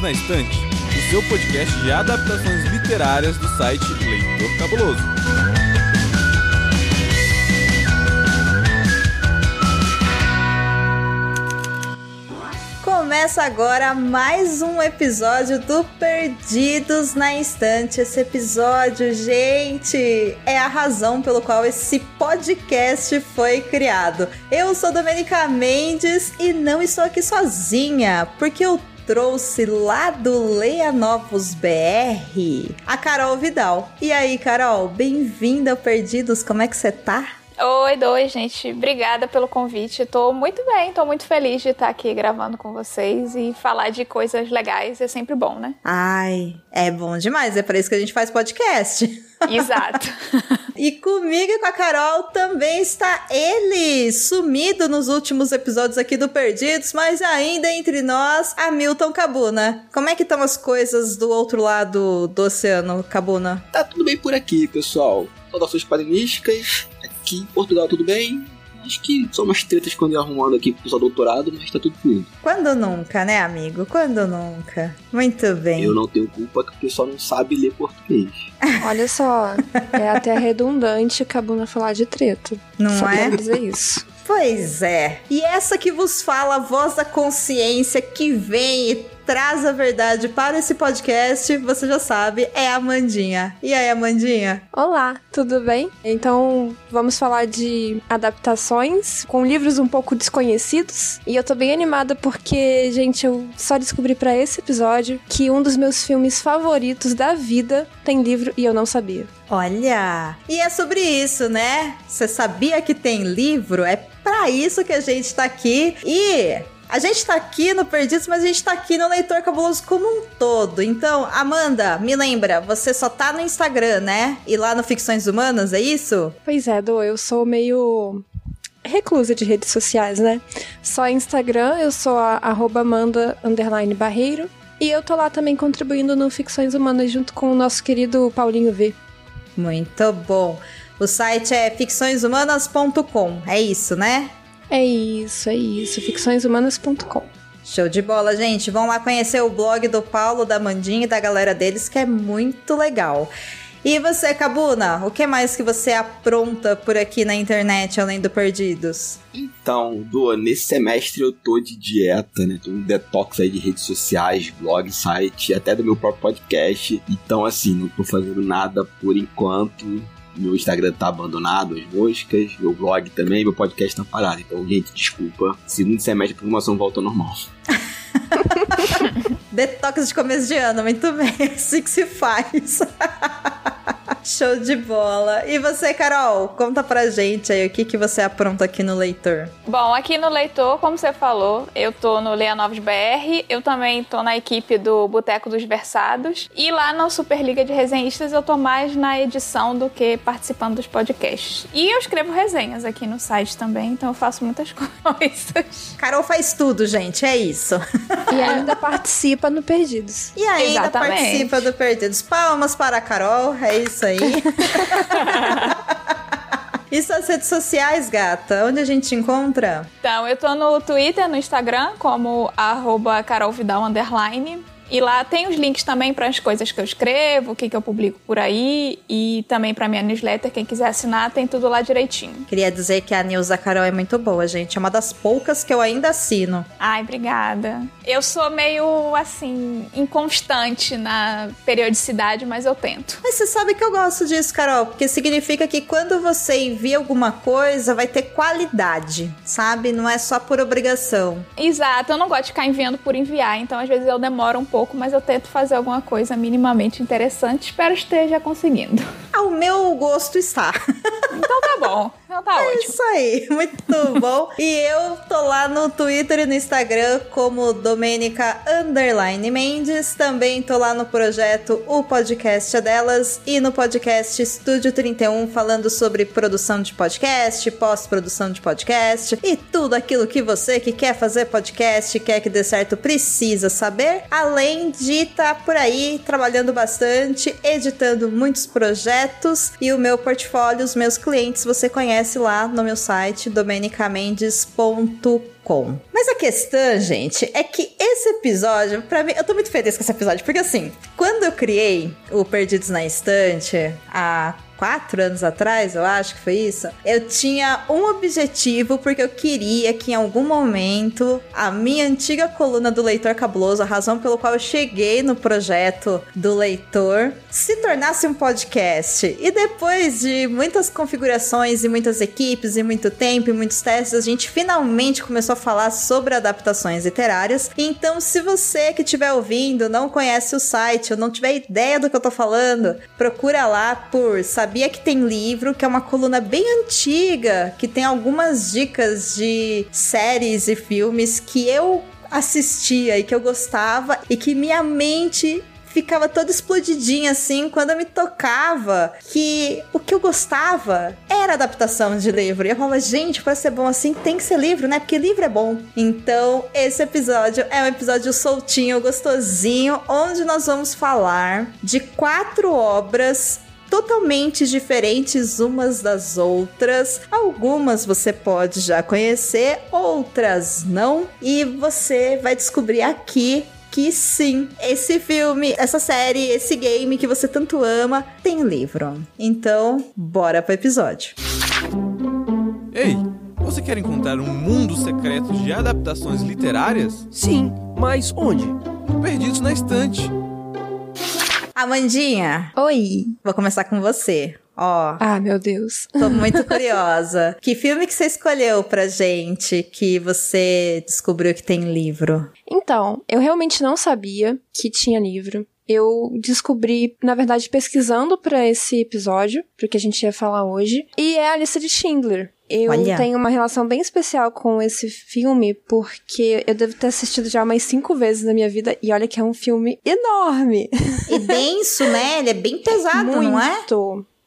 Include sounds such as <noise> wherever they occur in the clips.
Perdidos na Estante, o seu podcast de adaptações literárias do site Leitor Cabuloso. Começa agora mais um episódio do Perdidos na Estante. Esse episódio, gente, é a razão pelo qual esse podcast foi criado. Eu sou Domenica Mendes e não estou aqui sozinha, porque eu trouxe lá do Leia Novos BR a Carol Vidal. E aí, Carol, bem-vinda ao Perdidos, como é que você tá? Oi, oi, gente. Obrigada pelo convite. Tô muito bem, tô muito feliz de estar aqui gravando com vocês e falar de coisas legais é sempre bom, né? Ai, é bom demais. É para isso que a gente faz podcast. <laughs> Exato. e comigo e com a Carol também está ele, sumido nos últimos episódios aqui do Perdidos, mas ainda entre nós, Hamilton Cabuna. Como é que estão as coisas do outro lado do oceano, Cabuna? Tá tudo bem por aqui, pessoal. Saudações quadrinísticas aqui em Portugal tudo bem. Acho que são umas tretas quando eu arrumando aqui pro pessoal doutorado, mas tá tudo fluindo. Quando nunca, né, amigo? Quando nunca. Muito bem. Eu não tenho culpa que o pessoal não sabe ler português. <laughs> Olha só, é até redundante a Buna falar de treta. Não só é? dizer isso. Pois é. E essa que vos fala, a voz da consciência que vem e traz a verdade para esse podcast, você já sabe, é a Amandinha. E aí, Amandinha? Olá, tudo bem? Então, vamos falar de adaptações com livros um pouco desconhecidos. E eu tô bem animada porque, gente, eu só descobri para esse episódio que um dos meus filmes favoritos da vida tem livro e eu não sabia. Olha! E é sobre isso, né? Você sabia que tem livro? É para isso que a gente tá aqui. E a gente tá aqui no Perdidos, mas a gente tá aqui no Leitor Cabuloso como um todo. Então, Amanda, me lembra, você só tá no Instagram, né? E lá no Ficções Humanas, é isso? Pois é, Do, eu sou meio reclusa de redes sociais, né? Só Instagram, eu sou a arroba Amanda Barreiro. E eu tô lá também contribuindo no Ficções Humanas junto com o nosso querido Paulinho V. Muito bom. O site é ficçõeshumanas.com, é isso, né? É isso, é isso. Ficçõeshumanas.com. Show de bola, gente. Vão lá conhecer o blog do Paulo, da Mandinha e da galera deles, que é muito legal. E você, Cabuna, o que mais que você apronta por aqui na internet, além do Perdidos? Então, do nesse semestre eu tô de dieta, né? Tô um detox aí de redes sociais, blog, site, até do meu próprio podcast. Então, assim, não tô fazendo nada por enquanto. Meu Instagram tá abandonado, as moscas, meu blog também, meu podcast tá parado. Então, gente, desculpa. Segundo semestre, a programação volta ao normal. <laughs> Detox de começo de ano, muito bem. Assim que se faz. <laughs> Show de bola. E você, Carol, conta pra gente aí o que, que você apronta aqui no Leitor. Bom, aqui no Leitor, como você falou, eu tô no Leia Novos BR, eu também tô na equipe do Boteco dos Versados, e lá no Superliga de Resenhistas eu tô mais na edição do que participando dos podcasts. E eu escrevo resenhas aqui no site também, então eu faço muitas <laughs> coisas. Carol faz tudo, gente, é isso. E ainda participa no Perdidos. E ainda Exatamente. participa do Perdidos. Palmas para a Carol, é isso aí. E <laughs> suas redes sociais, gata? Onde a gente te encontra? Então, eu tô no Twitter, no Instagram, como arroba carolvidal. E lá tem os links também para as coisas que eu escrevo, o que, que eu publico por aí e também para minha newsletter. Quem quiser assinar, tem tudo lá direitinho. Queria dizer que a da Carol é muito boa, gente. É uma das poucas que eu ainda assino. Ai, obrigada. Eu sou meio assim, inconstante na periodicidade, mas eu tento. Mas você sabe que eu gosto disso, Carol, porque significa que quando você envia alguma coisa, vai ter qualidade, sabe? Não é só por obrigação. Exato, eu não gosto de ficar enviando por enviar, então às vezes eu demoro um pouco, mas eu tento fazer alguma coisa minimamente interessante. Espero esteja conseguindo. Ao meu gosto está. Então tá bom. Então tá É ótimo. isso aí, muito bom. E eu tô lá no Twitter e no Instagram como Domênica Underline Mendes. Também tô lá no projeto O Podcast é Delas e no podcast Estúdio 31 falando sobre produção de podcast, pós-produção de podcast e tudo aquilo que você que quer fazer podcast, quer que dê certo, precisa saber. Além de estar por aí trabalhando bastante, editando muitos projetos e o meu portfólio, os meus clientes, você conhece lá no meu site domenicamendes.com. Mas a questão, gente, é que esse episódio, para mim, eu tô muito feliz com esse episódio, porque assim, quando eu criei o Perdidos na Estante, há quatro anos atrás, eu acho que foi isso, eu tinha um objetivo porque eu queria que em algum momento a minha antiga coluna do Leitor Cabuloso, a razão pelo qual eu cheguei no projeto do Leitor, se tornasse um podcast. E depois de muitas configurações e muitas equipes e muito tempo e muitos testes, a gente finalmente começou a falar sobre adaptações literárias. Então, se você que estiver ouvindo não conhece o site ou não tiver ideia do que eu tô falando, procura lá por saber Sabia que tem livro, que é uma coluna bem antiga, que tem algumas dicas de séries e filmes que eu assistia e que eu gostava e que minha mente ficava toda explodidinha assim quando eu me tocava que o que eu gostava era adaptação de livro. E eu falava, gente, para ser bom assim tem que ser livro, né? Porque livro é bom. Então, esse episódio é um episódio soltinho, gostosinho, onde nós vamos falar de quatro obras totalmente diferentes umas das outras. Algumas você pode já conhecer, outras não. E você vai descobrir aqui que sim, esse filme, essa série, esse game que você tanto ama tem livro. Então, bora pro episódio. Ei, você quer encontrar um mundo secreto de adaptações literárias? Sim, mas onde? Perdidos na estante. Amandinha. Oi. Vou começar com você. Ó. Ah, meu Deus. Tô <laughs> muito curiosa. que filme que você escolheu pra gente que você descobriu que tem livro? Então, eu realmente não sabia que tinha livro. Eu descobri, na verdade, pesquisando para esse episódio, porque a gente ia falar hoje, e é a lista de Schindler. Eu Olha. tenho uma relação bem especial com esse filme, porque eu devo ter assistido já umas cinco vezes na minha vida, e olha que é um filme enorme. E denso, né? Ele é bem pesado, muito, não é?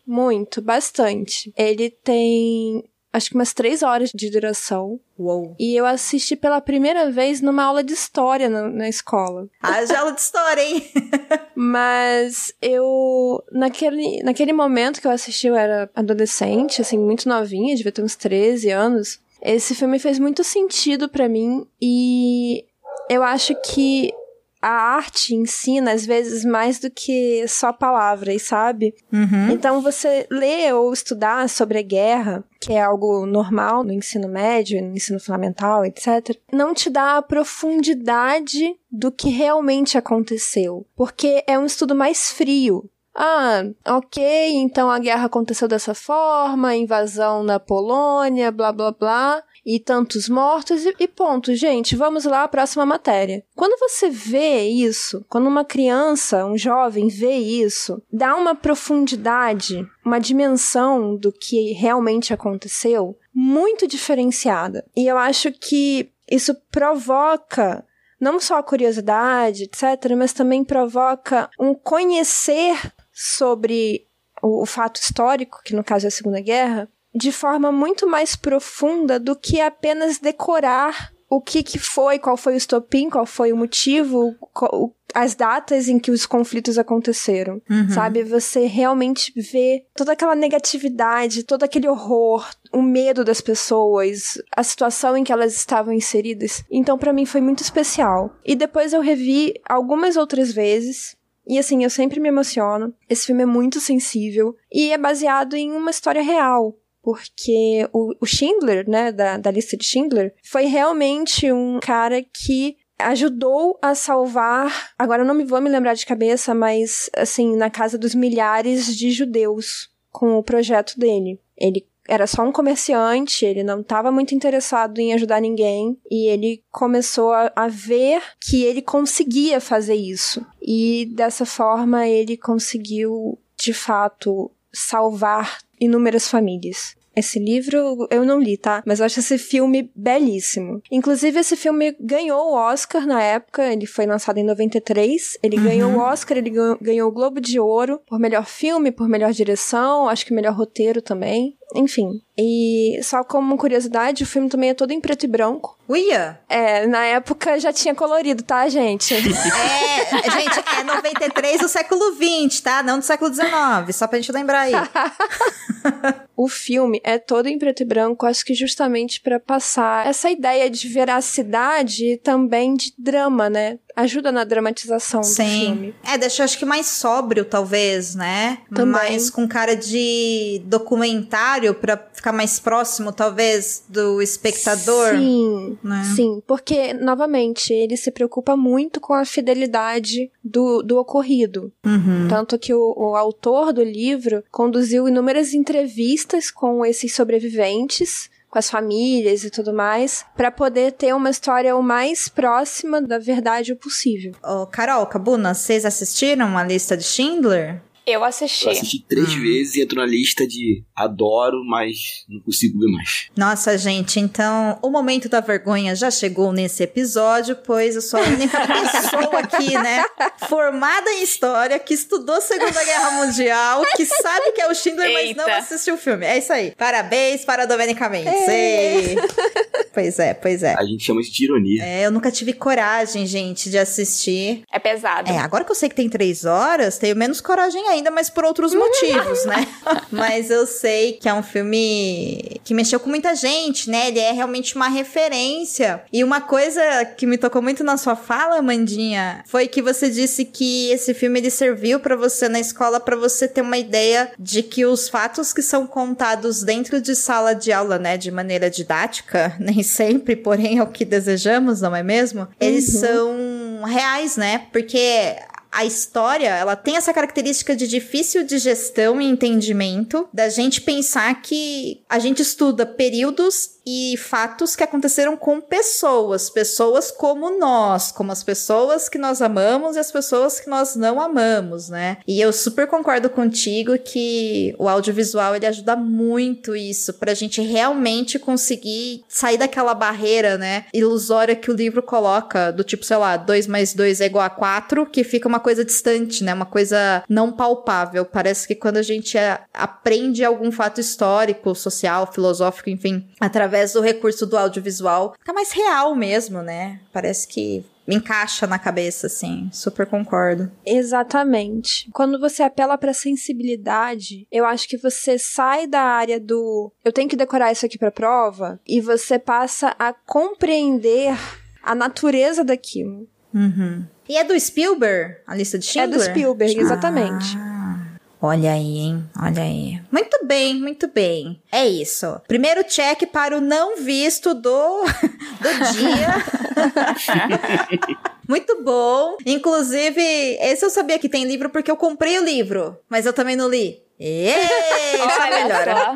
Muito, bastante. Ele tem acho que umas três horas de duração. Uou. E eu assisti pela primeira vez numa aula de história na, na escola. Haja aula de história, hein? <laughs> Mas eu, naquele, naquele momento que eu assisti, eu era adolescente, assim, muito novinha, devia ter uns 13 anos. Esse filme fez muito sentido para mim e eu acho que a arte ensina, às vezes, mais do que só palavras, sabe? Uhum. Então, você ler ou estudar sobre a guerra, que é algo normal no ensino médio, no ensino fundamental, etc., não te dá a profundidade do que realmente aconteceu. Porque é um estudo mais frio. Ah, ok, então a guerra aconteceu dessa forma, invasão na Polônia, blá blá blá e tantos mortos e, e ponto. Gente, vamos lá, próxima matéria. Quando você vê isso, quando uma criança, um jovem vê isso, dá uma profundidade, uma dimensão do que realmente aconteceu muito diferenciada. E eu acho que isso provoca não só a curiosidade, etc., mas também provoca um conhecer sobre o, o fato histórico, que no caso é a Segunda Guerra, de forma muito mais profunda do que apenas decorar o que, que foi, qual foi o estopim, qual foi o motivo, qual, as datas em que os conflitos aconteceram, Uhum. sabe? Você realmente vê toda aquela negatividade, todo aquele horror, o medo das pessoas, a situação em que elas estavam inseridas. Então, para mim foi muito especial. E depois eu revi algumas outras vezes. E assim, eu sempre me emociono. Esse filme é muito sensível e é baseado em uma história real porque o, o Schindler, né, da, da lista de Schindler, foi realmente um cara que ajudou a salvar, agora eu não me vou me lembrar de cabeça, mas assim, na casa dos milhares de judeus com o projeto dele. Ele era só um comerciante, ele não estava muito interessado em ajudar ninguém e ele começou a, a ver que ele conseguia fazer isso. E dessa forma ele conseguiu, de fato, salvar inúmeras famílias. Esse livro eu não li, tá? Mas eu acho esse filme belíssimo. Inclusive, esse filme ganhou o Oscar na época, ele foi lançado em 93. Ele Uhum. ganhou o Oscar, ele ganhou, ganhou o Globo de Ouro por melhor filme, por melhor direção, acho que melhor roteiro também. Enfim. E só como curiosidade, o filme também é todo em preto e branco. Uia! É, na época já tinha colorido, tá, gente? <laughs> É, gente, é 93 do século 20, tá? Não do século 19, só pra gente lembrar aí. <laughs> o filme é todo em preto e branco, acho que justamente para passar essa ideia de veracidade e também de drama, né? Ajuda na dramatização Sim. do filme. É, deixa acho que mais sóbrio, talvez, né? Também. Mais com cara de documentário pra ficar mais próximo, talvez, do espectador. Sim, né? sim, porque, novamente, ele se preocupa muito com a fidelidade do, do ocorrido. Uhum. Tanto que o, o autor do livro conduziu inúmeras entrevistas com esses sobreviventes, com as famílias e tudo mais, para poder ter uma história o mais próxima da verdade possível. Ô, Carol, Cabuna, vocês assistiram a lista de Schindler? Eu assisti. Eu assisti três Hum. vezes e entro na lista de adoro, mas não consigo ver mais. Nossa, gente, então o momento da vergonha já chegou nesse episódio, pois eu sou a única <laughs> pessoa aqui, né? Formada em história, que estudou Segunda Guerra Mundial, que sabe que é o Schindler, mas não Eita. assistiu o filme. É isso aí. Parabéns para a Domenica Mendes. Ei. Pois é, pois é. A gente chama isso de ironia. É, eu nunca tive coragem, gente, de assistir. É pesado. É, agora que eu sei que tem três horas, tenho menos coragem ainda, mas por outros <laughs> motivos, né? mas eu sei que é um filme que mexeu com muita gente, né? Ele é realmente uma referência. E uma coisa que me tocou muito na sua fala, Mandinha, foi que você disse que esse filme ele serviu pra você na escola pra você ter uma ideia de que os fatos que são contados dentro de sala de aula, né, de maneira didática, <laughs> nem sempre, porém é o que desejamos, não é mesmo? Eles são reais, né? Porque a história, ela tem essa característica de difícil digestão e entendimento, da gente pensar que a gente estuda períodos e fatos que aconteceram com pessoas, pessoas como nós, como as pessoas que nós amamos e as pessoas que nós não amamos, né? E eu super concordo contigo que o audiovisual ele ajuda muito isso pra gente realmente conseguir sair daquela barreira, né, ilusória que o livro coloca, do tipo, sei lá, 2 mais 2 é igual a 4, que fica uma coisa distante, né, uma coisa não palpável. Parece que quando a gente é, aprende algum fato histórico, social, filosófico, enfim, através do recurso do audiovisual, fica mais real mesmo, né? Parece que me encaixa na cabeça, assim. Super concordo. Exatamente. Quando você apela pra sensibilidade, eu acho que você sai da área do eu tenho que decorar isso aqui pra prova e você passa a compreender a natureza daquilo. Uhum. E é do Spielberg, a lista de É Schindler? do Spielberg, exatamente. Ah, olha aí, hein? Olha aí. Muito bem, muito bem. É isso. Primeiro check para o não visto do, <laughs> do dia. <laughs> Muito bom. Inclusive, esse eu sabia que tem livro porque eu comprei o livro, mas eu também não li. Ei, só melhora. só.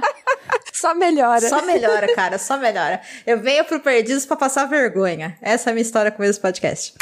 Só melhora. Só melhora, cara, só melhora. Eu venho pro Perdidos pra passar vergonha. Essa é a minha história com esse podcast.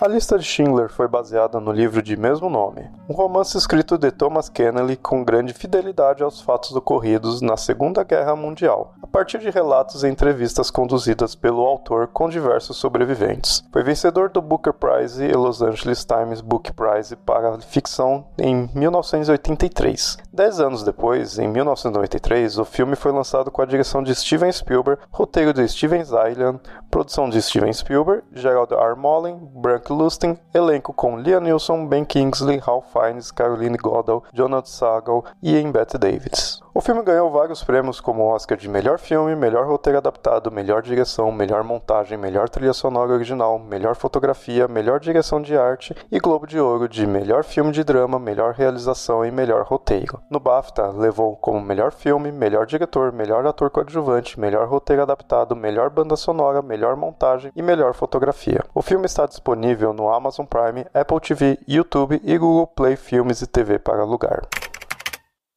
A lista de Schindler foi baseada no livro de mesmo nome, um romance escrito de Thomas Kennedy com grande fidelidade aos fatos ocorridos na Segunda Guerra Mundial, a partir de relatos e entrevistas conduzidas pelo autor com diversos sobreviventes. Foi vencedor do Booker Prize e Los Angeles Times Book Prize para ficção em 1983. Dez anos depois, em 1993, o filme foi lançado com a direção de Steven Spielberg, roteiro de Steven Zaylan, produção de Steven Spielberg, Gerald R. Mollen, Brank Lustin, elenco com Liam Neeson, Ben Kingsley, Ralph Fiennes, Caroline Goddard, Jonathan Sagal e Ian Bette Davids. O filme ganhou vários prêmios como Oscar de melhor filme, melhor roteiro adaptado, melhor direção, melhor montagem, melhor trilha sonora original, melhor fotografia, melhor direção de arte e Globo de Ouro de melhor filme de drama, melhor realização e melhor roteiro. No BAFTA, levou como melhor filme, melhor diretor, melhor ator coadjuvante, melhor roteiro adaptado, melhor banda sonora, melhor montagem e melhor fotografia. O filme está disponível no Amazon Prime, Apple TV, YouTube e Google Play Filmes e TV para alugar.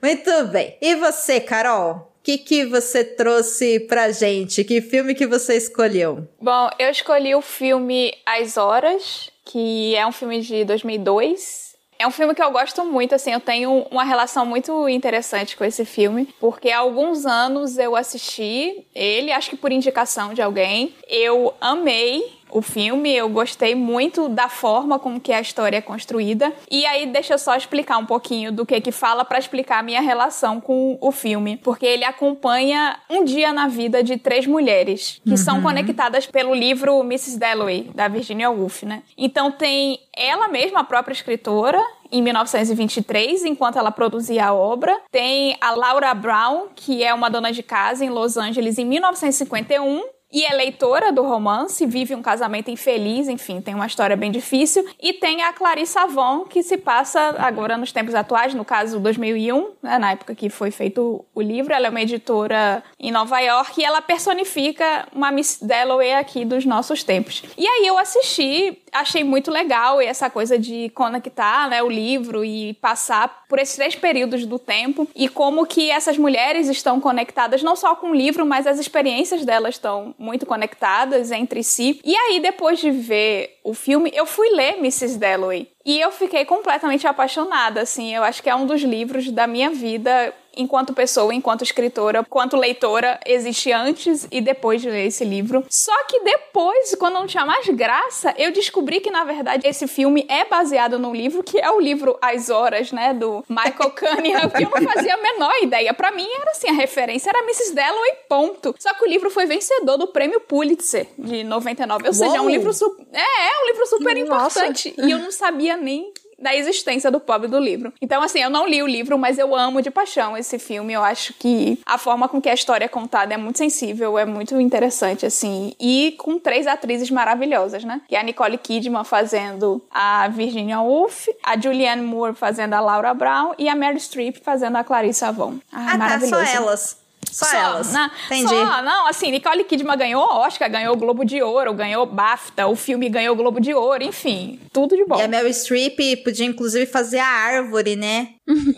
Muito bem. E você, Carol? O que, que você trouxe pra gente? Que filme que você escolheu? Bom, eu escolhi o filme As Horas, que é um filme de 2002. É um filme que eu gosto muito, assim, eu tenho uma relação muito interessante com esse filme, porque há alguns anos eu assisti ele, acho que por indicação de alguém. Eu amei, o filme, eu gostei muito da forma como que a história é construída. E aí deixa eu só explicar um pouquinho do que que fala para explicar a minha relação com o filme, porque ele acompanha um dia na vida de três mulheres que uhum. são conectadas pelo livro Mrs. Dalloway da Virginia Woolf, né? Então tem ela mesma, a própria escritora, em 1923, enquanto ela produzia a obra. Tem a Laura Brown, que é uma dona de casa em Los Angeles em 1951 e é leitora do romance, vive um casamento infeliz, enfim, tem uma história bem difícil. E tem a Clarice Avon, que se passa agora nos tempos atuais, no caso 2001, né, na época que foi feito o livro. Ela é uma editora em Nova York e ela personifica uma Miss Dalloway aqui dos nossos tempos. E aí eu assisti, achei muito legal essa coisa de conectar né, o livro e passar por esses três períodos do tempo e como que essas mulheres estão conectadas não só com o livro, mas as experiências delas estão muito conectadas entre si. E aí, depois de ver o filme, eu fui ler Mrs. Dalloway. E eu fiquei completamente apaixonada, assim. Eu acho que é um dos livros da minha vida enquanto pessoa, enquanto escritora, quanto leitora, existe antes e depois de ler esse livro. Só que depois, quando não tinha mais graça, eu descobri que, na verdade, esse filme é baseado num livro que é o livro As Horas, né, do Michael Cunningham, <laughs> que eu não fazia a menor ideia. Para mim, era assim, a referência era Mrs. Dalloway, ponto. Só que o livro foi vencedor do prêmio Pulitzer de 99, ou seja, é um livro super... É, é um livro super importante. E eu não sabia nem da existência do pobre do livro. Então, assim, eu não li o livro, mas eu amo de paixão esse filme. Eu acho que a forma com que a história é contada é muito sensível, é muito interessante, assim. E com três atrizes maravilhosas, né? Que é a Nicole Kidman fazendo a Virginia Woolf, a Julianne Moore fazendo a Laura Brown e a Mary Streep fazendo a Clarissa Avon. Ah, ah tá, só elas. Só, só elas. Não, Entendi. Só, não, assim, Nicole Kidman ganhou Oscar, ganhou o Globo de Ouro, ganhou BAFTA, o filme ganhou o Globo de Ouro, enfim, tudo de bom. E a Meryl Streep podia inclusive fazer a árvore, né?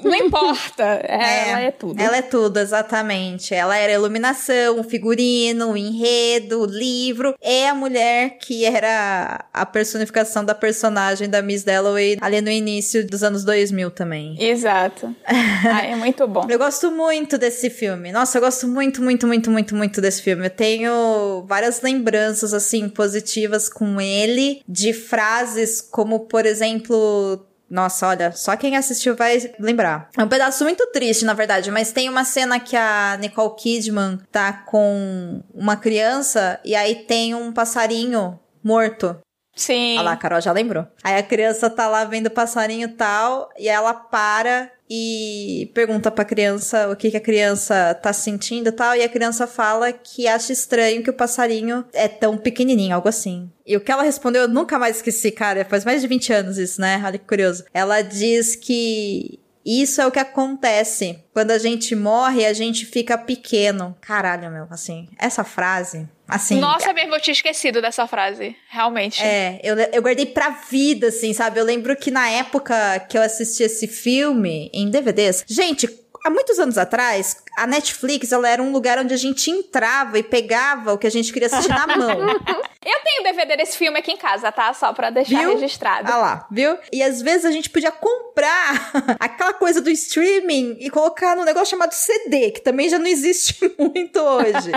Não importa, é, ela é tudo. Ela é tudo, exatamente. Ela era iluminação, figurino, enredo, livro. É a mulher que era a personificação da personagem da Miss Dalloway ali no início dos anos 2000 também. Exato. <laughs> ah, é muito bom. Eu gosto muito desse filme. Nossa, eu gosto muito, muito, muito, muito, muito desse filme. Eu tenho várias lembranças, assim, positivas com ele, de frases como, por exemplo, nossa, olha, só quem assistiu vai lembrar. É um pedaço muito triste, na verdade, mas tem uma cena que a Nicole Kidman tá com uma criança e aí tem um passarinho morto. Sim. Olha lá, a Carol já lembrou. Aí a criança tá lá vendo o passarinho tal, e ela para e pergunta pra criança o que, que a criança tá sentindo e tal, e a criança fala que acha estranho que o passarinho é tão pequenininho, algo assim. E o que ela respondeu eu nunca mais esqueci, cara, faz mais de 20 anos isso, né? Olha que curioso. Ela diz que isso é o que acontece. Quando a gente morre, a gente fica pequeno. Caralho, meu, assim, essa frase Assim, Nossa, mesmo, eu tinha esquecido dessa frase. Realmente. É, eu, eu guardei pra vida, assim, sabe? Eu lembro que na época que eu assisti esse filme em DVDs. Gente, há muitos anos atrás, a Netflix ela era um lugar onde a gente entrava e pegava o que a gente queria assistir na mão. <laughs> Eu tenho DVD desse filme aqui em casa, tá? Só pra deixar viu? registrado. Ah lá, viu? E às vezes a gente podia comprar <laughs> aquela coisa do streaming e colocar num negócio chamado CD, que também já não existe <laughs> muito hoje,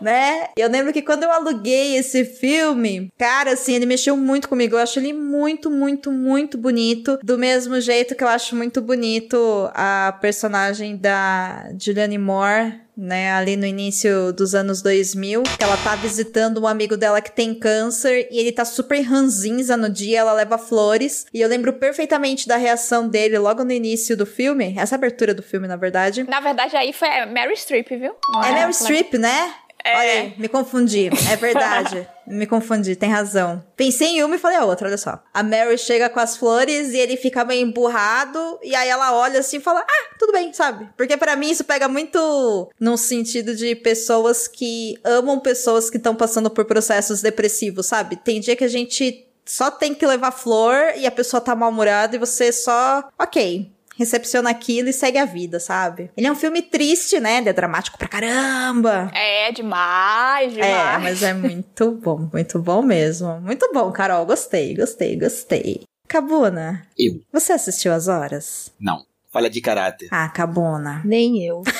né? Eu lembro que quando eu aluguei esse filme, cara, assim, ele mexeu muito comigo. Eu acho ele muito, muito, muito bonito. Do mesmo jeito que eu acho muito bonito a personagem da Julianne Moore né, ali no início dos anos 2000, que ela tá visitando um amigo dela que tem câncer e ele tá super ranzinza no dia, ela leva flores, e eu lembro perfeitamente da reação dele logo no início do filme, essa abertura do filme, na verdade. Na verdade, aí foi Mary Streep, viu? Não é, é Mary Streep, né? É. Olha aí, me confundi. É verdade. <laughs> me confundi, tem razão. Pensei em uma e falei a outra, olha só. A Mary chega com as flores e ele fica meio emburrado. E aí ela olha assim e fala: Ah, tudo bem, sabe? Porque para mim isso pega muito no sentido de pessoas que amam pessoas que estão passando por processos depressivos, sabe? Tem dia que a gente só tem que levar flor e a pessoa tá mal-humorada e você só. Ok recepciona aquilo e segue a vida, sabe? Ele é um filme triste, né? Ele é dramático pra caramba. É, demais, demais. É, mas é muito <laughs> bom, muito bom mesmo. Muito bom, Carol. Gostei, gostei, gostei. Cabuna. Eu. Você assistiu As Horas? Não. Falha de caráter. Ah, Cabuna. Nem eu. <laughs>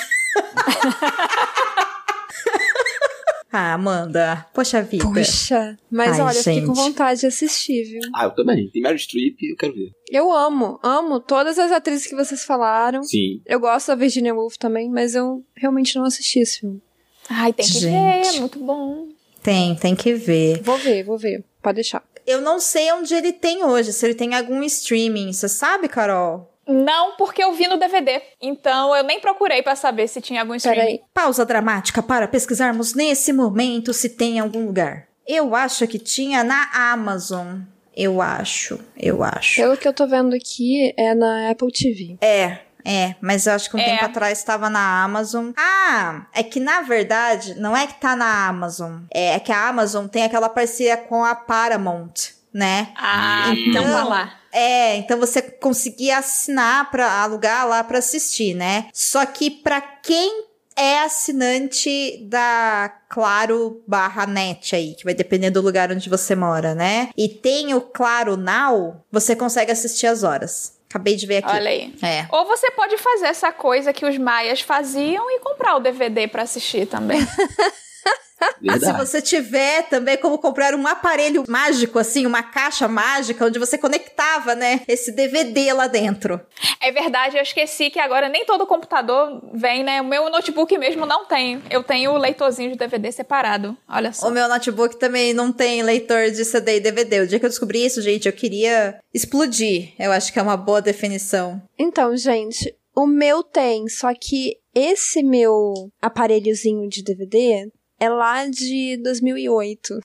Ah, Amanda, poxa vida. Puxa, mas Ai, olha, eu fiquei com gente. vontade de assistir, viu? Ah, eu também. Tem Meryl Streep eu quero ver. Eu amo, amo todas as atrizes que vocês falaram. Sim. Eu gosto da Virginia Woolf também, mas eu realmente não assisti esse filme. Ai, tem que Gente. ver, é muito bom. Tem, tem que ver. Vou ver, vou ver. Pode deixar. Eu não sei onde ele tem hoje, se ele tem algum streaming. Você sabe, Carol? Não, porque eu vi no DVD. Então eu nem procurei pra saber se tinha algum streaming. Peraí. Pausa dramática para pesquisarmos nesse momento se tem em algum lugar. Eu acho que tinha na Amazon. Eu acho, eu acho. Pelo que eu tô vendo aqui, é na Apple TV. É, é, mas eu acho que um É. tempo atrás estava na Amazon. Ah, é que na verdade, não é que tá na Amazon. É, que a Amazon tem aquela parceria com a Paramount, né? Ah, Então- então tá lá. É, então você conseguia assinar para alugar lá pra assistir, né? Só que pra quem é assinante da Claro barra net aí, que vai depender do lugar onde você mora, né? E tem o Claro Now, você consegue assistir as horas. Acabei de ver aqui. Olha aí. É. Ou você pode fazer essa coisa que os maias faziam e comprar o DVD pra assistir também. <laughs> <laughs> Ah, se você tiver também como comprar um aparelho mágico, assim, uma caixa mágica, onde você conectava, né, esse DVD lá dentro. é verdade, eu esqueci que agora nem todo computador vem, né? O meu notebook mesmo não tem. Eu tenho o leitorzinho de DVD separado. Olha só. O meu notebook também não tem leitor de CD e DVD. O dia que eu descobri isso, gente, eu queria explodir. Eu acho que é uma boa definição. Então, gente, o meu tem, só que esse meu aparelhozinho de DVD é lá de 2008.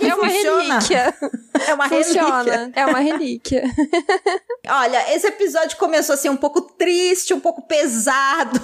Ele <laughs> é uma funciona. relíquia. É uma relíquia. Funciona. É uma relíquia. Olha, esse episódio começou assim um pouco triste, um pouco pesado.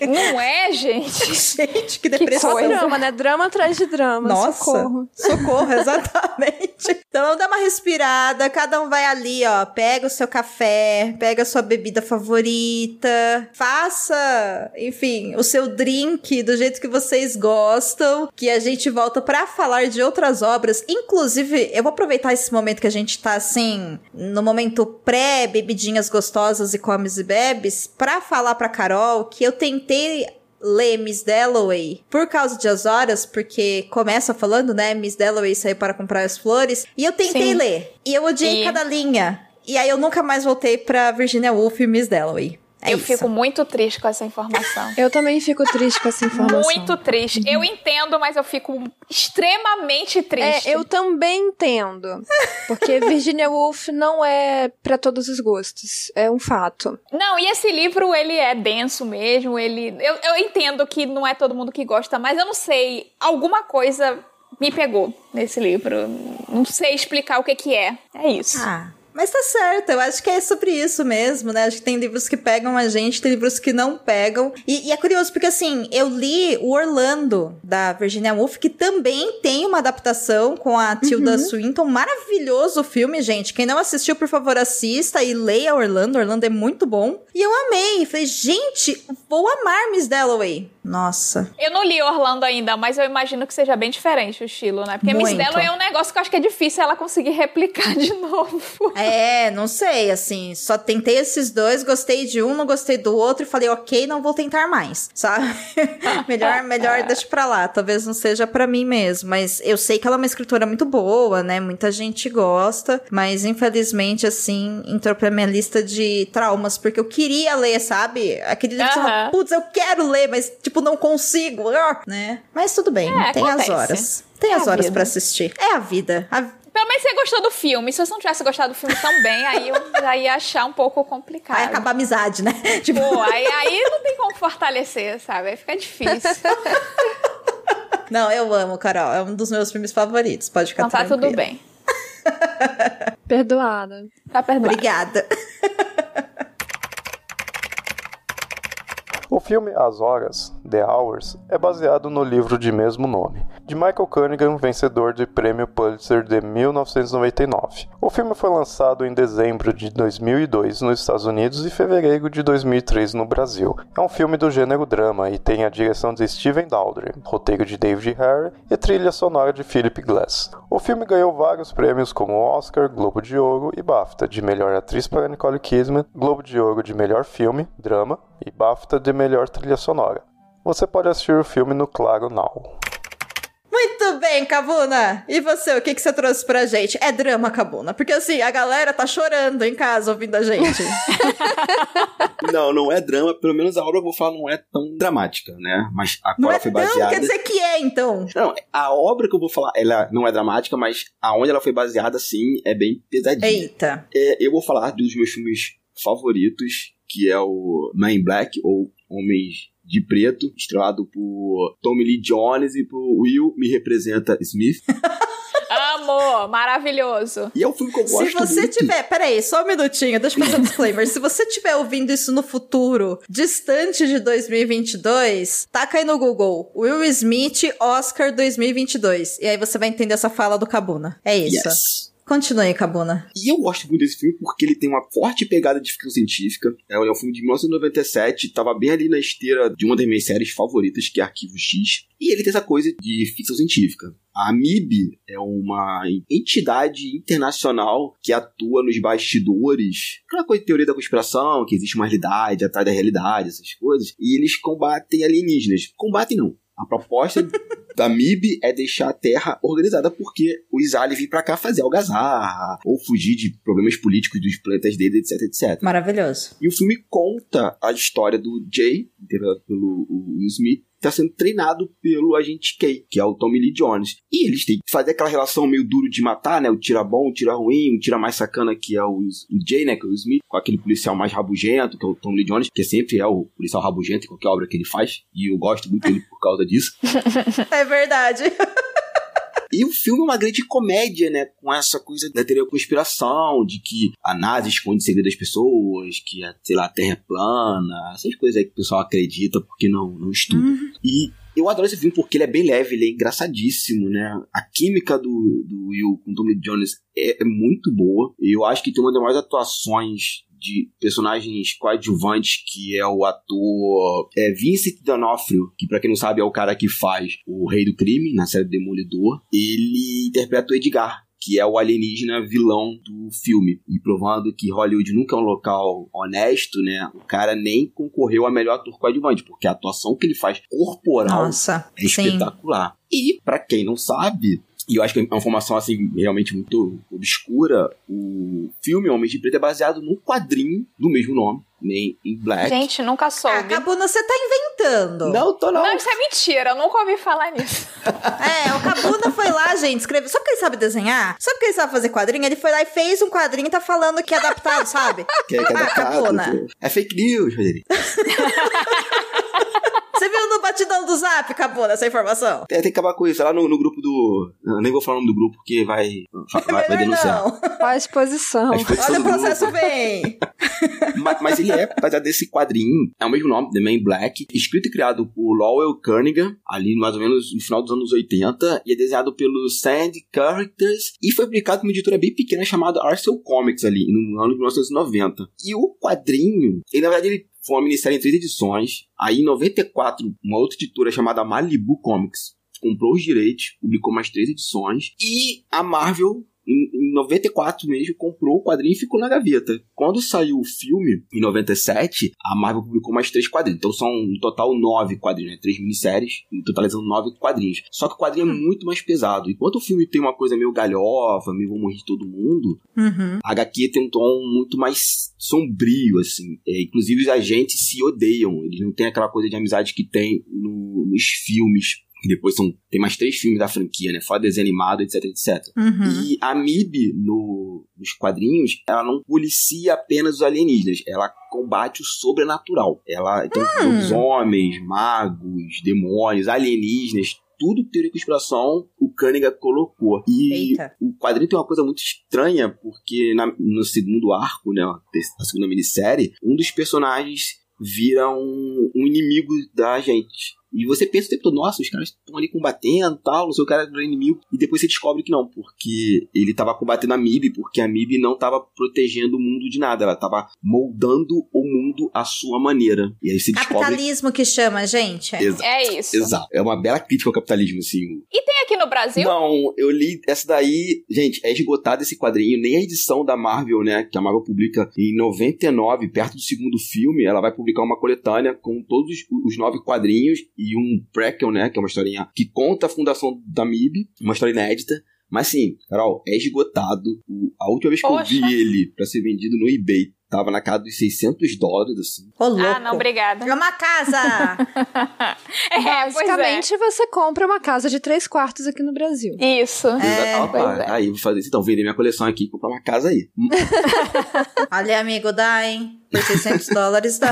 né? Não é, gente? <laughs> gente, que Que depressão. só drama, né? Drama atrás de drama. Nossa, Socorro. socorro, <laughs> exatamente. Então vamos dar uma respirada, cada um vai ali, ó, pega o seu café, pega a sua bebida favorita, faça, enfim, o seu drink do jeito que vocês gostam, que a gente volta pra falar de outras obras. Inclusive, eu vou aproveitar esse momento que a gente tá assim, no momento pré-bebidinhas gostosas e comes e bebes, pra falar pra Carol que eu tentei ler Miss Dalloway por causa de As Horas, porque começa falando, né? Miss Dalloway saiu para comprar as flores. E eu tentei Sim. ler. E eu odiei E- cada linha. E aí eu nunca mais voltei pra Virginia Woolf e Miss Dalloway. É eu isso. fico muito triste com essa informação. Eu também fico triste com essa informação. Muito triste. Eu entendo, mas eu fico extremamente triste. É, eu também entendo. Porque <laughs> Virginia Woolf não é pra todos os gostos. É um fato. Não, e esse livro, ele é denso mesmo, ele... Eu, eu entendo que não é todo mundo que gosta, mas eu não sei, alguma coisa me pegou nesse livro. Não sei explicar o que que é. É isso. Ah, mas tá certo, eu acho que é sobre isso mesmo, né? Acho que tem livros que pegam a gente, tem livros que não pegam. E, e é curioso, porque assim, eu li o Orlando, da Virginia Woolf, que também tem uma adaptação com a Tilda Swinton. Maravilhoso o filme, gente. Quem não assistiu, por favor, assista e leia Orlando. Orlando é muito bom. E eu amei. Falei, gente, vou amar Miss Dalloway. Nossa. Eu não li Orlando ainda, mas eu imagino que seja bem diferente o estilo, né? Porque Miss Muito. Dalloway é um negócio que eu acho que é difícil ela conseguir replicar <laughs> de novo. É, não sei, assim, só tentei esses dois, gostei de um, não gostei do outro e falei, ok, não vou tentar mais, sabe? <laughs> melhor, melhor <laughs> deixa pra lá, talvez não seja pra mim mesmo, mas eu sei que ela é uma escritora muito boa, né? Muita gente gosta, mas infelizmente, assim, entrou pra minha lista de traumas, porque eu queria ler, sabe? Aquele livro fala, Aham. putz, eu quero ler, mas, tipo, não consigo, né? Mas tudo bem, É, tem as acontece. horas. Tem É as horas pra assistir. É a vida. A Menos você gostou do filme. Se você não tivesse gostado do filme tão bem, aí eu <laughs> já ia achar um pouco complicado. Vai acabar a amizade, né? Tipo, Pô, aí, aí não tem como fortalecer, sabe? Aí fica difícil. <laughs> Não, eu amo, Carol. É um dos meus filmes favoritos. Pode ficar Então tá tranquila. tudo bem. <laughs> Perdoada. Tá perdoado. Obrigada. O filme As Horas, The Hours, é baseado no livro de mesmo nome, de Michael Cunningham, vencedor do Prêmio Pulitzer de 1999. O filme foi lançado em dezembro de 2002 nos Estados Unidos e fevereiro de 2003 no Brasil. É um filme do gênero drama e tem a direção de Steven Daldry, roteiro de David Hare e trilha sonora de Philip Glass. O filme ganhou vários prêmios como Oscar, Globo de Ouro e BAFTA de melhor atriz para Nicole Kidman, Globo de Ouro de melhor filme, drama e BAFTA de melhor trilha sonora. Você pode assistir o filme no Claro Now. Muito bem, Cabuna. E você, o que, que você trouxe pra gente? É drama, Cabuna? Porque assim, a galera tá chorando em casa ouvindo a gente. <laughs> não, não é drama. Pelo menos a obra, eu vou falar, não é tão dramática, né? Mas a não qual é foi baseada... Não, quer dizer que é, então. Não, a obra que eu vou falar, ela não é dramática, mas aonde ela foi baseada, sim, é bem pesadinha. Eita. É, eu vou falar dos meus filmes favoritos, que é o Man in Black, ou Homens de Preto, estrelado por Tommy Lee Jones e por Will Me Representa Smith. <laughs> Amo! Maravilhoso! E é um filme que eu gosto Se você muito. tiver... Peraí, só um minutinho, deixa eu fazer um <laughs> disclaimer. Se você tiver ouvindo isso no futuro, distante de 2022, taca aí no Google, Will Smith Oscar 2022. E aí você vai entender essa fala do Cabuna. É isso. Yes. Continue, Cabuna. E eu gosto muito desse filme porque ele tem uma forte pegada de ficção científica. É um filme de 1997, estava bem ali na esteira de uma das minhas séries favoritas, que é Arquivo X. E ele tem essa coisa de ficção científica. A AMIB é uma entidade internacional que atua nos bastidores. Aquela coisa de teoria da conspiração, que existe uma realidade atrás da realidade, essas coisas. E eles combatem alienígenas. Combatem não. A proposta da MIB é deixar a Terra organizada porque os aliens vêm pra cá fazer algazarra ou fugir de problemas políticos dos planetas deles, etc, etc. Maravilhoso. E o filme conta a história do Jay, interpretado pelo Will Smith, está sendo treinado pelo agente K, que é o Tommy Lee Jones. E eles têm que fazer aquela relação meio duro de matar, né? O tira bom, o tira ruim, o tira mais sacana, que é o, o Jay, né? Que é o Smith, com aquele policial mais rabugento, que é o Tommy Lee Jones, que sempre é o policial rabugento em qualquer obra que ele faz. E eu gosto muito dele por causa disso. <laughs> É verdade. <laughs> E o filme é uma grande comédia, né? Com essa coisa da teoria conspiração, de que a NASA esconde segredo das pessoas, que, a, sei lá, a Terra é plana, essas coisas aí que o pessoal acredita porque não, não estuda. Uhum. E eu adoro esse filme porque ele é bem leve, ele é engraçadíssimo, né? A química do, do Will com Tommy Jones é, é muito boa. E eu acho que tem uma das maiores atuações de personagens coadjuvantes, que é o ator é, Vincent D'Onofrio, que pra quem não sabe é o cara que faz o Rei do Crime, na série Demolidor. Ele interpreta o Edgar, que é o alienígena vilão do filme. E provando que Hollywood nunca é um local honesto, né? O cara nem concorreu a melhor ator coadjuvante, porque a atuação que ele faz corporal Nossa, é sim. espetacular. E, pra quem não sabe, e eu acho que é uma informação assim realmente muito obscura. O filme Homens de Preto é baseado num quadrinho do mesmo nome, nem em Black. Gente, nunca Ah, soube. Cabuna, você tá inventando. Não, tô não. Não, isso é mentira, eu nunca ouvi falar nisso. <laughs> É, o Cabuna foi lá, gente, escreveu. Sabe que ele sabe desenhar? Sabe que ele sabe fazer quadrinho? Ele foi lá e fez um quadrinho e tá falando que é adaptado, sabe? Que é, que é Ah, adaptado. Capona. É fake news, Rodrigo. <laughs> <laughs> Você viu no batidão do zap, Cabuna, essa informação? Tem, tem que acabar com isso. Lá no, no grupo do. eu nem vou falar o nome do grupo porque vai. Vai, vai Melhor denunciar. não. A exposição? A exposição Olha o processo grupo. vem. <laughs> mas, mas ele é baseado nesse quadrinho, é o mesmo nome, The Man in Black, escrito e criado por Lowell Cunningham, ali mais ou menos no final dos anos 80, e é desenhado pelo Sand Characters, e foi publicado por uma editora bem pequena chamada Arcel Comics ali, no ano de 1990. E o quadrinho, ele na verdade ele foi uma minissérie em três edições, aí em 94, uma outra editora chamada Malibu Comics comprou os direitos, publicou mais três edições, e a Marvel em, em 94 mesmo, comprou o quadrinho e ficou na gaveta. Quando saiu o filme, em 97, a Marvel publicou mais três quadrinhos. Então são um total nove quadrinhos, né? Três minisséries, totalizando nove quadrinhos. Só que o quadrinho é muito mais pesado. Enquanto o filme tem uma coisa meio galhofa, meio vou morrer de todo mundo, Uhum. a HQ tem um tom muito mais sombrio, assim. É, inclusive os agentes se odeiam. Eles não têm aquela coisa de amizade que tem no- nos filmes. Depois são. Tem mais três filmes da franquia, né? Fora desenho animado, etc, etc. Uhum. E a MIB, no, nos quadrinhos, ela não policia apenas os alienígenas, ela combate o sobrenatural. Ela, então, homens, magos, demônios, alienígenas, tudo teoria de conspiração, o Cunningham colocou. E Eita. o quadrinho tem uma coisa muito estranha, porque na- no segundo arco, né, a segunda minissérie, um dos personagens vira um, um inimigo da gente. E você pensa o tempo todo, nossa, os caras estão ali combatendo tal, não sei o cara era inimigo. E depois você descobre que não, porque ele tava combatendo a MIB, porque a MIB não tava protegendo o mundo de nada, ela tava moldando o mundo à sua maneira. E aí você descobre. Capitalismo que chama, gente. Exato. É isso. Exato. É uma bela crítica ao capitalismo, assim. E tem aqui no Brasil? Não, eu li essa daí, gente, é esgotado esse quadrinho, nem a edição da Marvel, né, que a Marvel publica em 99, perto do segundo filme, ela vai publicar uma coletânea com todos os, os nove quadrinhos e um prequel, né? Que é uma historinha que conta a fundação da MIB, uma história inédita. Mas sim, Carol, é esgotado. O- A última vez que Poxa. eu vi ele pra ser vendido no eBay, tava na casa dos 600 dólares, assim. Ô, louco. Ah, não, obrigada. É uma casa! <laughs> É, é. Basicamente, você compra uma casa de três quartos aqui no Brasil. Isso. É, Opa, é. Aí, vou fazer isso. Então, vender minha coleção aqui e comprar uma casa aí. <laughs> Olha, amigo, dá, hein? Por 600 dólares dá.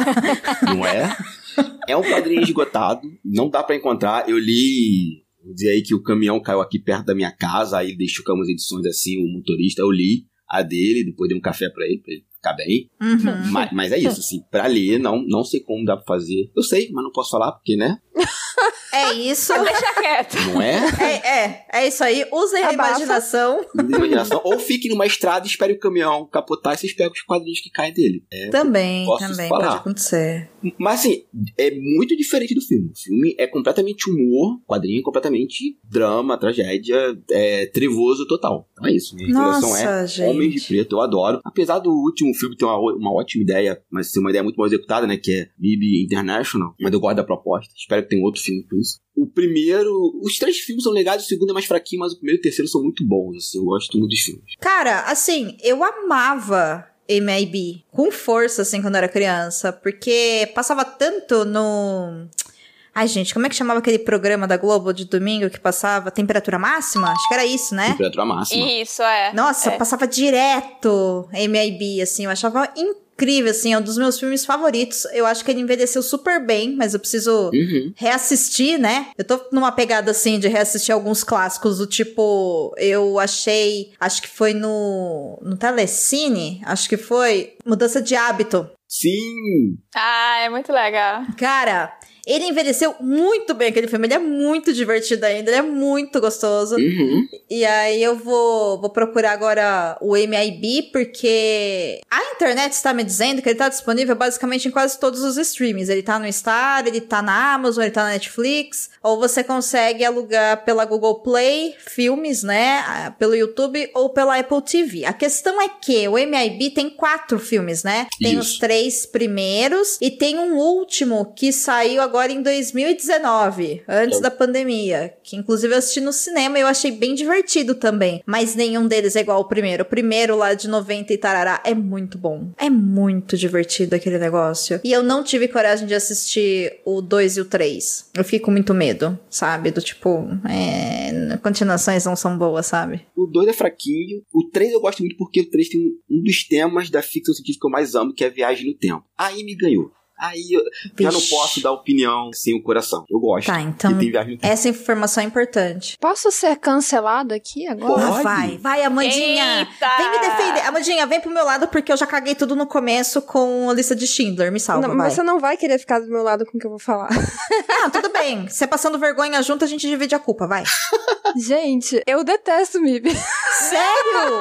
Não é? <laughs> É um quadrinho esgotado, não dá pra encontrar. Eu li. Vou dizer aí que o caminhão caiu aqui perto da minha casa, aí deixou com umas edições assim, o motorista, eu li a dele, depois dei um café pra ele, pra ele ficar bem. Uhum. Mas, mas é isso, assim, pra ler, não, não sei como dá pra fazer. Eu sei, mas não posso falar, porque, né? <laughs> É isso. Deixa quieto. Não é? É, é, é isso aí. Usem a imaginação imaginação. Ou fique numa estrada e espere o caminhão capotar e vocês pegam os quadrinhos que caem dele. É, também, Posso também falar. pode acontecer. Mas assim, é muito diferente do filme. O filme é completamente humor, o quadrinho é completamente drama, tragédia, é trevoso total. Então é isso. Minha Nossa, é gente. Homens de Preto, eu adoro. Apesar do último filme ter uma, uma ótima ideia, mas ser uma ideia muito mal executada, né? Que é MIB International. Mas eu gosto da proposta. Espero que tenha outro filme com isso. O primeiro. Os três filmes são legais, o segundo é mais fraquinho, mas o primeiro e o terceiro são muito bons. Assim, eu gosto muito dos filmes. Cara, assim, eu amava MIB com força, assim, quando eu era criança, porque passava tanto no. Ai, gente, como é que chamava aquele programa da Globo de domingo que passava? Temperatura máxima? Acho que era isso, né? Temperatura máxima. Isso, é. Nossa, É. passava direto MIB, assim, eu achava incrível, assim, é um dos meus filmes favoritos. Eu acho que ele envelheceu super bem, mas eu preciso Uhum. reassistir, né? Eu tô numa pegada assim de reassistir alguns clássicos do tipo, eu achei, acho que foi no no Telecine, acho que foi Mudança de Hábito. Sim! Ah, é muito legal. Cara, ele envelheceu muito bem aquele filme, ele é muito divertido ainda, ele é muito gostoso. Uhum. E aí eu vou, vou procurar agora o MIB, porque a internet está me dizendo que ele tá disponível basicamente em quase todos os streams. Ele tá no Star, ele tá na Amazon, ele tá na Netflix, ou você consegue alugar pela Google Play filmes, né? Pelo YouTube ou pela Apple TV. A questão é que o MIB tem quatro filmes, né? Tem os Isso. três primeiros e tem um último que saiu agora em 2019, antes Eu- da pandemia, que inclusive eu assisti no cinema e eu achei bem divertido também, mas nenhum deles é igual ao primeiro. O primeiro lá de 90 e tarará é muito bom. É muito divertido aquele negócio. E eu não tive coragem de assistir o 2 e o 3. Eu fico muito medo, sabe? Do tipo, é, continuações não são boas, sabe? O 2 é fraquinho. O 3 eu gosto muito porque o 3 tem um, um dos temas da ficção científica que eu mais amo, que é a viagem no tempo. Aí me ganhou. Aí eu já não posso dar opinião sem o coração. Eu gosto. Tá, então- Que tem viagem no tempo. Essa informação é importante. Posso ser cancelado aqui agora? Ah, Pode. vai, vai, Amandinha. Eita! Vem me defender. Amandinha, vem pro meu lado porque eu já caguei tudo no começo com a lista de Schindler. Me salva, Não, vai. mas você não vai querer ficar do meu lado com o que eu vou falar. <laughs> Ah, tudo bem. Você passando vergonha junto, a gente divide a culpa, vai. <laughs> Gente, eu detesto MIB. Sério?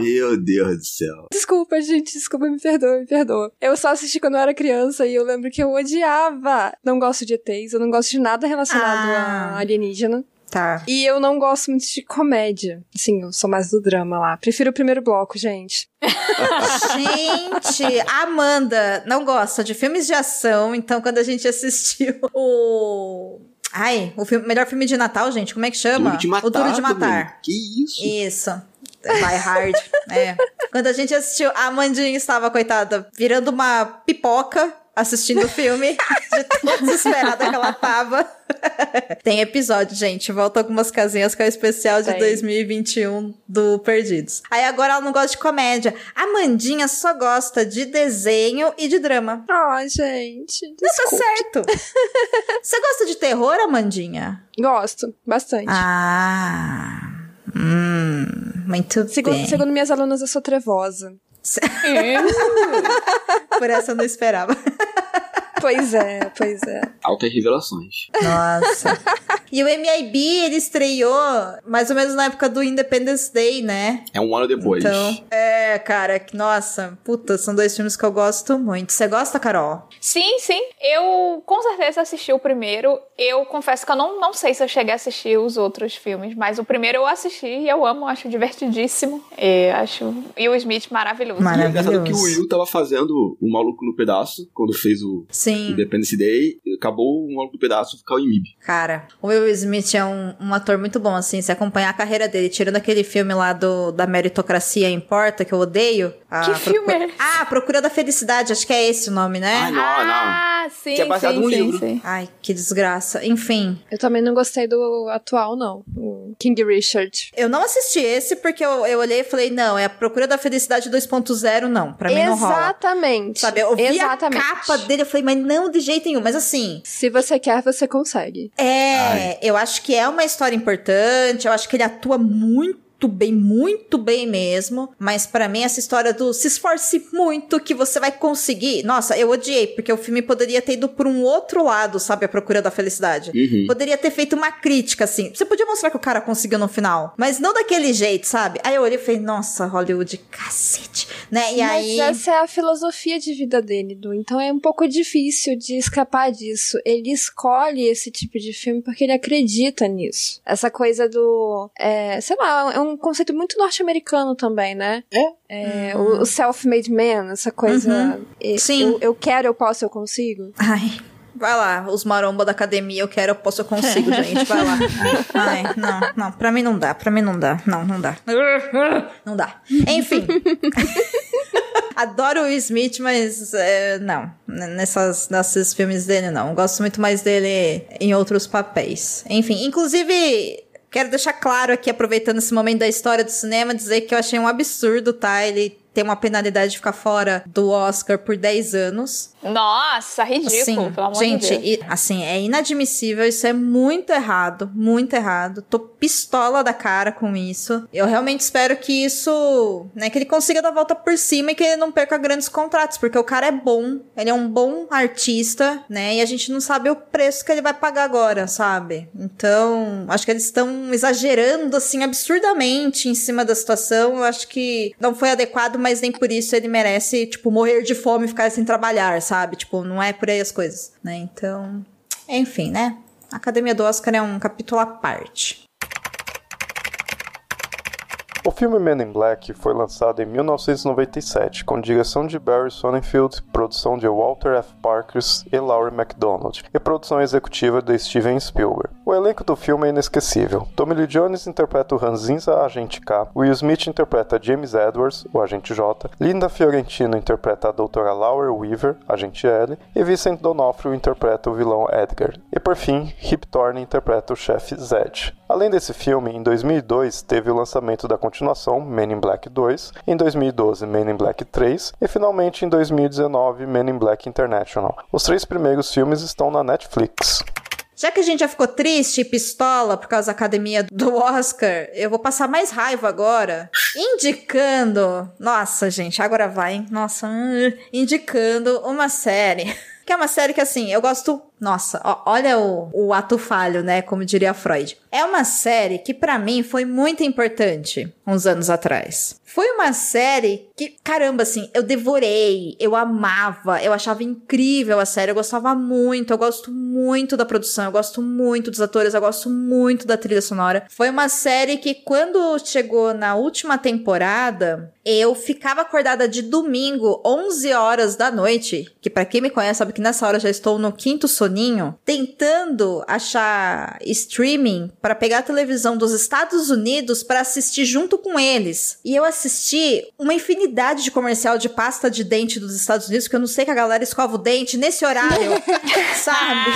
Meu Deus do céu. Desculpa, gente, desculpa, me perdoa, me perdoa. Eu só assisti quando eu era criança e eu lembro que eu odiava. Não gosto de ETs, eu não gosto de nada relacionado Ah. a alienígena. Tá. E eu não gosto muito de comédia. Sim, eu sou mais do drama lá. Prefiro o primeiro bloco, gente. Gente, a Amanda não gosta de filmes de ação, então quando a gente assistiu o. Ai, o filme- melhor filme de Natal, gente, como é que chama? Duro de matar. o Duro de Matar. Domênico. Que isso? Isso. Vai hard. é. Quando a gente assistiu, a Amandinha estava, coitada, virando uma pipoca assistindo o filme, de tão desesperada que ela tava. Tem episódio, gente. Volta algumas casinhas que é o especial de Tem. 2021 do Perdidos. Aí agora ela não gosta de comédia. A Amandinha só gosta de desenho e de drama. Ai, gente. Tá Desculpa. certo. Você gosta de terror, Amandinha? Gosto, bastante. Ah. Hum, muito Segundo, bem. segundo minhas alunas, eu sou trevosa. <laughs> Por essa eu não esperava. <laughs> Pois é, pois é. Altas revelações. Nossa. <laughs> E o MIB, ele estreou mais ou menos na época do Independence Day, né? É um ano depois. Então, é, cara, que- nossa, puta, são dois filmes que eu gosto muito. Você gosta, Carol? Sim, sim. Eu com certeza assisti o primeiro. Eu confesso que eu não, não sei se eu cheguei a assistir os outros filmes, mas o primeiro eu assisti e eu amo, acho divertidíssimo. E acho Will Smith maravilhoso. Mara- E é engraçado que o Maravilhoso. Will tava fazendo o Maluco no Pedaço, quando fez o Sim. Independence Day, acabou o Maluco no Pedaço ficar o MIB. Cara, o Will Smith é um, um ator muito bom, assim, se acompanhar a carreira dele, tirando aquele filme lá do, da meritocracia importa, que eu odeio. A Que filme é esse? Ah, Procura da Felicidade, acho que é esse o nome, né? Ah, não, não. Ah, sim, Que é baseado sim, num sim, livro. sim. Ai, que desgraça. Enfim, Eu também não gostei do atual, não. O King Richard. eu não assisti esse porque eu, eu olhei e falei, não, é a Procura da Felicidade 2.0, não. Pra mim não rola. Exatamente. Sabe, eu vi Exatamente. a capa dele, eu falei, mas não de jeito nenhum. Mas assim, Se você quer, você consegue. É, eu acho que é uma história importante, eu acho que ele atua muito bem, muito bem mesmo, mas pra mim essa história do se esforce muito que você vai conseguir. Nossa, eu odiei, porque o filme poderia ter ido por um outro lado, sabe, a procura da felicidade. Uhum. Poderia ter feito uma crítica, assim. Você podia mostrar que o cara conseguiu no final, mas não daquele jeito, sabe? Aí eu olhei e falei, nossa, Hollywood, cacete, né? E aí. Mas essa é a filosofia de vida dele, Du. Então é um pouco difícil de escapar disso. Ele escolhe esse tipo de filme porque ele acredita nisso. Essa coisa do. é, sei lá, é um conceito muito norte-americano também, né? É. o, o self-made man, essa coisa. Uhum. é, Sim. Eu, eu quero, eu posso, eu consigo. Ai, vai lá, os maromba da academia, eu quero, eu posso, eu consigo, gente, vai lá. <laughs> Ai, não, não, pra mim não dá, pra mim não dá, não, não dá. Não dá. Enfim. <laughs> Adoro o Smith, mas é, não, nessas, nesses filmes dele não. Gosto muito mais dele em outros papéis. Enfim, inclusive, quero deixar claro aqui, aproveitando esse momento da história do cinema, dizer que eu achei um absurdo, tá? Ele ter uma penalidade de ficar fora do Oscar por 10 anos. Nossa, ridículo, Assim, pelo amor gente, de Deus. e, assim, é inadmissível, isso é muito errado, muito errado. Tô pistola da cara com isso. Eu realmente espero que isso, né, que ele consiga dar a volta por cima e que ele não perca grandes contratos, porque o cara é bom, ele é um bom artista, né, e a gente não sabe o preço que ele vai pagar agora, sabe? Então, acho que eles estão exagerando, assim, absurdamente em cima da situação. Eu acho que não foi adequado, mas nem por isso ele merece, tipo, morrer de fome e ficar sem trabalhar, sabe? Tipo, não é por aí as coisas, né? Então, enfim, né? A Academia do Oscar é um capítulo à parte. O filme Men in Black foi lançado em 1997, com direção de Barry Sonnenfeld, produção de Walter F. Parkers e Laurie MacDonald, e produção executiva de Steven Spielberg. O elenco do filme é inesquecível. Tommy Lee Jones interpreta o Hanzinza, agente K, Will Smith interpreta James Edwards, o agente J, Linda Fiorentino interpreta a doutora Laura Weaver, agente L, e Vincent D'Onofrio interpreta o vilão Edgar. E por fim, Hip Thorne interpreta o chefe Zed. Além desse filme, em 2002 teve o lançamento da continuação Men in Black 2, em 2012 Men in Black 3 e finalmente em 2019 Men in Black International. Os três primeiros filmes estão na Netflix. Já que a gente já ficou triste e pistola por causa da academia do Oscar, eu vou passar mais raiva agora, indicando. Nossa, gente, agora vai, hein? Nossa, hum, indicando uma série. <laughs> Que é uma série que, assim, eu gosto. Nossa, ó, olha o, o ato falho, né? Como diria Freud. É uma série que, pra mim, foi muito importante uns anos atrás. Foi uma série que, caramba, assim, eu devorei, eu amava, eu achava incrível a série, eu gostava muito, eu gosto muito da produção, eu gosto muito dos atores, eu gosto muito da trilha sonora. Foi uma série que, quando chegou na última temporada, eu ficava acordada de domingo, 11 horas da noite, que pra quem me conhece sabe que nessa hora já estou no quinto soninho, tentando achar streaming para pegar a televisão dos Estados Unidos para assistir junto com eles. E eu assisti uma infinidade de comercial de pasta de dente dos Estados Unidos, que eu não sei que a galera escova o dente nesse horário, <laughs> sabe?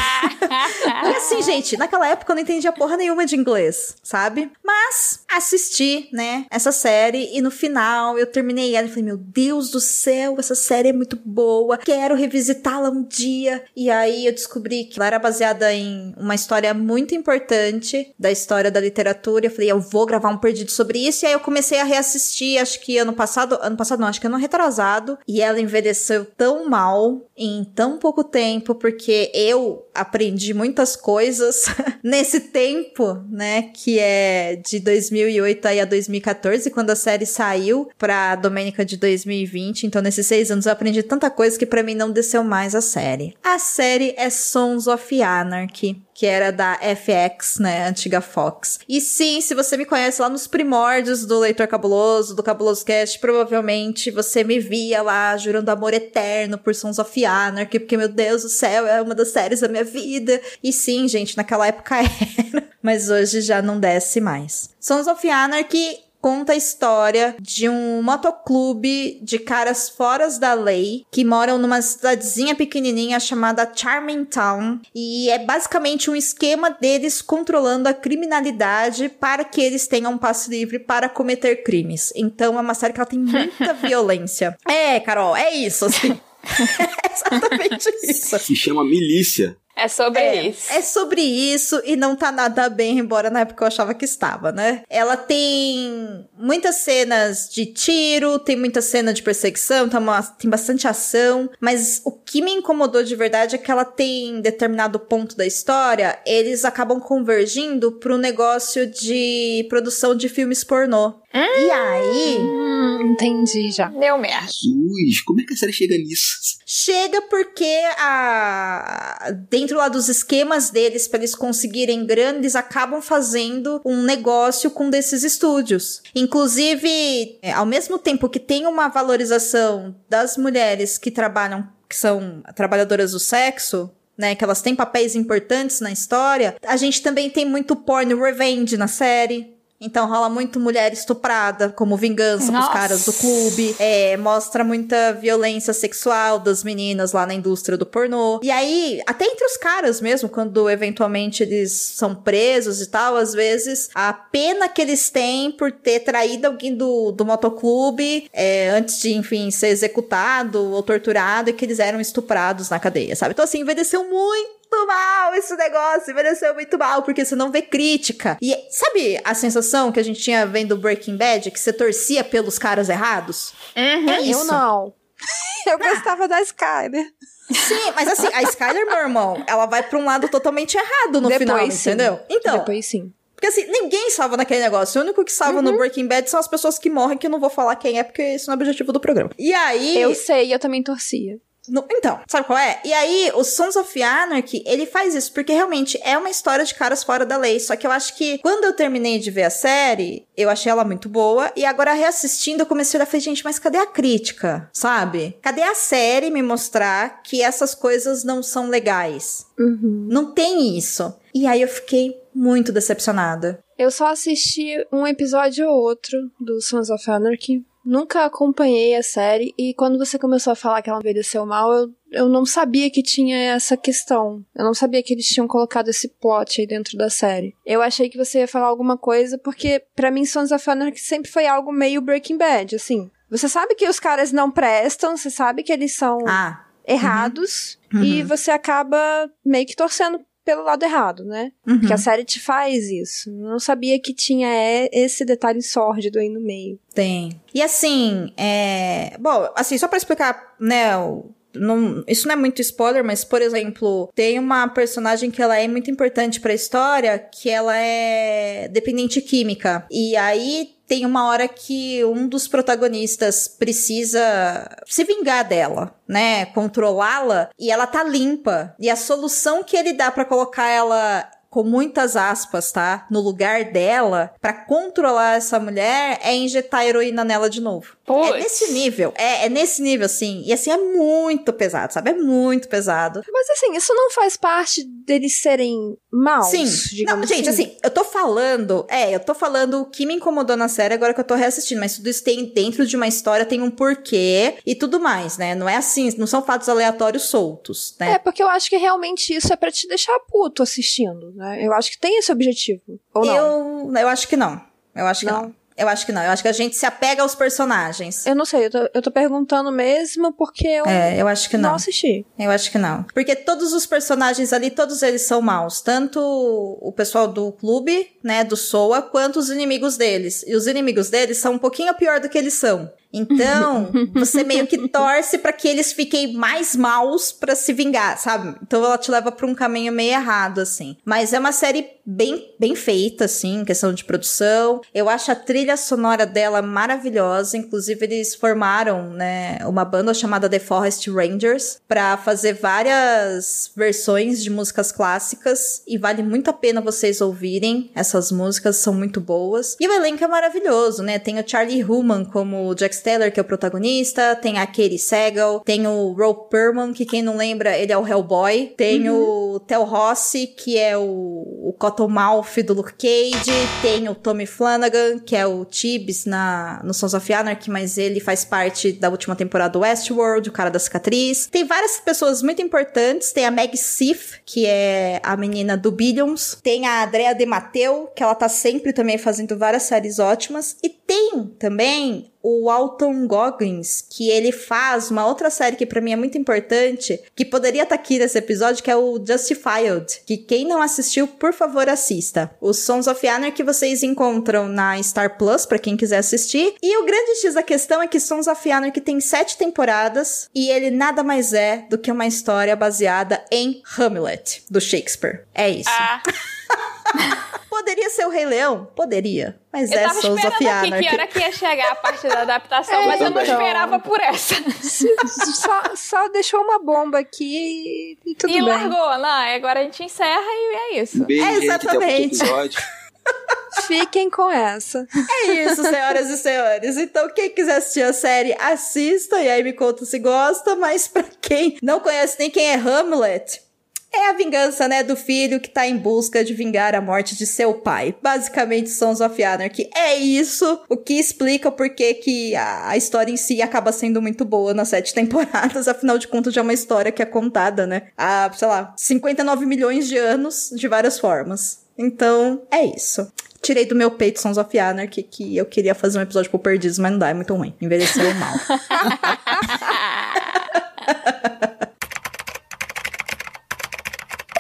E assim, gente, naquela época eu não entendia porra nenhuma de inglês, sabe? Mas assisti, né, essa série e no final eu terminei ela e falei, meu Deus do céu, essa série é muito boa, quero revisitá-la um dia. E aí eu descobri que ela era baseada em uma história muito importante da história da literatura. Eu falei, eu vou gravar um perdido sobre isso. E aí eu comecei a reassistir, acho que ano passado, ano passado não, acho que ano retrasado. E ela envelheceu tão mal em tão pouco tempo, porque eu aprendi muitas coisas <laughs> nesse tempo, né? Que é de 2008 aí a 2014, quando a série saiu pra Domênica de 2020. Então, nesses seis anos eu aprendi tanta coisa que para mim não desceu mais a série. A série é Sons of Anarchy que era da FX, né, antiga Fox. E sim, se você me conhece lá nos primórdios do Leitor Cabuloso, do Cabuloso Cast, provavelmente você me via lá jurando amor eterno por Sons of Anarchy, porque, meu Deus do céu, é uma das séries da minha vida. E sim, gente, naquela época <laughs> era, mas hoje já não desce mais. Sons of Anarchy conta a história de um motoclube de caras fora da lei que moram numa cidadezinha pequenininha chamada Charming Town e é basicamente um esquema deles controlando a criminalidade para que eles tenham um passe livre para cometer crimes. Então é uma série que ela tem muita <laughs> violência. É, Carol, é isso assim. <laughs> <laughs> é exatamente isso. Se chama milícia. É sobre é, isso. É sobre isso e não tá nada bem, embora na época eu achava que estava, né? Ela tem muitas cenas de tiro, tem muita cena de perseguição, tá uma, tem bastante ação, mas o que me incomodou de verdade é que ela tem determinado ponto da história, eles acabam convergindo pro negócio de produção de filmes pornô. Hum, e aí. Hum, entendi já. Deu merda. Jesus, como é que a série chega nisso? Chega porque a dentro lá dos esquemas deles para eles conseguirem grana, eles acabam fazendo um negócio com desses estúdios. Inclusive, é, ao mesmo tempo que tem uma valorização das mulheres que trabalham que são trabalhadoras do sexo, né, que elas têm papéis importantes na história, a gente também tem muito porn revenge na série. Então rola muito mulher estuprada como vingança Nossa. pros caras do clube. É, mostra muita violência sexual das meninas lá na indústria do pornô. E aí, até entre os caras mesmo, quando eventualmente eles são presos e tal, às vezes a pena que eles têm por ter traído alguém do, do motoclube é, antes de, enfim, ser executado ou torturado e que eles eram estuprados na cadeia, sabe? Então, assim, envelheceu muito muito mal esse negócio, envelheceu muito mal, porque você não vê crítica. E sabe a sensação que a gente tinha vendo Breaking Bad, que você torcia pelos caras errados? Uhum. É isso. Eu não. <laughs> Eu gostava da Skyler. Sim, mas assim, a Skyler, meu irmão, ela vai pra um lado totalmente errado no Depois, final, sim. entendeu? Então, Depois sim. porque assim, ninguém salva naquele negócio. O único que salva no Breaking Bad são as pessoas que morrem, que eu não vou falar quem é, porque isso não é o objetivo do programa. E aí. Eu sei, eu também torcia. No- então, sabe qual é? E aí, o Sons of Anarchy, ele faz isso, porque realmente é uma história de caras fora da lei. Só que eu acho que quando eu terminei de ver a série, eu achei ela muito boa. E agora, reassistindo, eu comecei a falei, gente, mas cadê a crítica? Sabe? Cadê a série me mostrar que essas coisas não são legais? Uhum. Não tem isso. E aí eu fiquei muito decepcionada. Eu só assisti um episódio ou outro do Sons of Anarchy. Nunca acompanhei a série e quando você começou a falar que ela envelheceu mal, eu, eu não sabia que tinha essa questão. Eu não sabia que eles tinham colocado esse plot aí dentro da série. Eu achei que você ia falar alguma coisa porque pra mim Sons of Anarchy sempre foi algo meio Breaking Bad, assim. Você sabe que os caras não prestam, você sabe que eles são Ah, errados Uhum. e você acaba meio que torcendo pelo lado errado, né? uhum. Porque a série te faz isso. Eu não sabia que tinha é, esse detalhe sórdido aí no meio. Tem. E assim, é. Bom, assim, só pra explicar, né? o- Não, isso não é muito spoiler, mas, por exemplo, tem uma personagem que ela é muito importante pra história, que ela é dependente química. E aí tem uma hora que um dos protagonistas precisa se vingar dela, né? Controlá-la e ela tá limpa. E a solução que ele dá pra colocar ela com muitas aspas, tá? No lugar dela, pra controlar essa mulher, é injetar heroína nela de novo. Putz. É nesse nível. É, é nesse nível, assim. E assim, é muito pesado, sabe? É muito pesado. Mas assim, isso não faz parte deles serem maus, Sim. Não, gente, assim, eu tô falando. É, eu tô falando o que me incomodou na série agora que eu tô reassistindo. Mas tudo isso tem dentro de uma história, tem um porquê e tudo mais, né? Não é assim, não são fatos aleatórios soltos, né? É, porque eu acho que realmente isso é pra te deixar puto assistindo, né? Eu acho que tem esse objetivo. Ou não? eu, eu acho que não. Eu acho que Não? não. Eu acho que não. Eu acho que a gente se apega aos personagens. Eu não sei, eu tô, eu tô perguntando mesmo porque eu É, eu acho que não não. assisti. Eu acho que não. Porque todos os personagens ali, todos eles são maus. Tanto o pessoal do clube, né, do SOA, quanto os inimigos deles. E os inimigos deles são um pouquinho pior do que eles são. Então, <laughs> você meio que torce para que eles fiquem mais maus para se vingar, sabe? Então ela te leva para um caminho meio errado assim. Mas é uma série bem bem feita assim, em questão de produção. Eu acho a trilha sonora dela maravilhosa, inclusive eles formaram, né, uma banda chamada The Forest Rangers para fazer várias versões de músicas clássicas e vale muito a pena vocês ouvirem. Essas músicas são muito boas. E o elenco é maravilhoso, né? Tem o Charlie Human como Jack Steller, que é o protagonista, tem a Katie Sagal, tem o Ro Perlman, que quem não lembra, ele é o Hellboy, tem uhum. o Tel Rossi, que é o, o Cottonmouth do Luke Cage, tem o Tommy Flanagan, que é o Tibbs na, no Sons of Anarchy, mas ele faz parte da última temporada do Westworld, o cara da cicatriz. Tem várias pessoas muito importantes, tem a Meg Sif, que é a menina do Billions, tem a Andrea De Matteo, que ela tá sempre também fazendo várias séries ótimas, e tem também o Alton Goggins, que ele faz uma outra série que para mim é muito importante, que poderia estar tá aqui nesse episódio, que é o Justified, que quem não assistiu, por favor, assista. Os Sons of Anarchy que vocês encontram na Star Plus, para quem quiser assistir. E o grande X da questão é que Sons of Anarchy tem sete temporadas, e ele nada mais é do que uma história baseada em Hamlet, do Shakespeare. É isso. Ah. <laughs> <laughs> Poderia ser o Rei Leão? Poderia. Mas eu é tava Souls of Anarchy. que hora que ia chegar a parte da adaptação, <laughs> é, mas eu não esperava por essa. só, só, deixou uma bomba aqui e tudo e bem. E largou. Não, agora a gente encerra e é isso. Beijo, é exatamente. Fiquem com essa. É isso, senhoras e senhores. Então, quem quiser assistir a série, assista e aí me conta se gosta. Mas para quem não conhece nem quem é Hamlet, é a vingança, né, do filho que tá em busca de vingar a morte de seu pai. Basicamente, Sons of Anarchy é isso, o que explica por que a história em si acaba sendo muito boa nas sete temporadas, <laughs> afinal de contas já é uma história que é contada, né, há, sei lá, 59 milhões de anos, de várias formas. Então, é isso. Tirei do meu peito Sons of Anarchy, que eu queria fazer um episódio pro Perdidos, mas não dá, é muito ruim. Envelheceu mal. <laughs>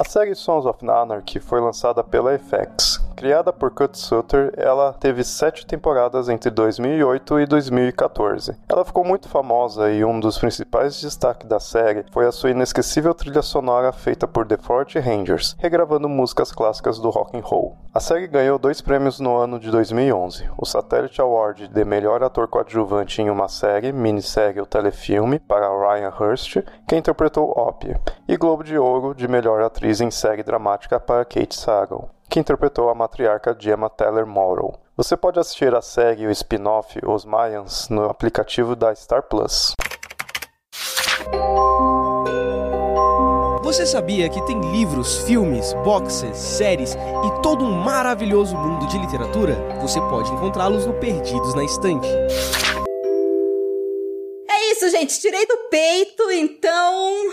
A série Sons of Anarchy foi lançada pela FX. Criada por Kurt Sutter, ela teve sete temporadas entre 2008 e 2014. Ela ficou muito famosa e um dos principais destaques da série foi a sua inesquecível trilha sonora feita por The Forte Rangers, regravando músicas clássicas do rock and roll. A série ganhou dois prêmios no ano de 2011: o Satellite Award de melhor ator coadjuvante em uma série, minissérie ou telefilme para Ryan Hurst, que interpretou Opie, e Globo de Ouro de melhor atriz em série dramática para Kate Sagal que interpretou a matriarca Gemma Teller Morrow. Você pode assistir a série e o spin-off Os Mayans no aplicativo da Star Plus. Você sabia que tem livros, filmes, boxes, séries e todo um maravilhoso mundo de literatura? Você pode encontrá-los no Perdidos na Estante. É isso, gente. Tirei do peito, então.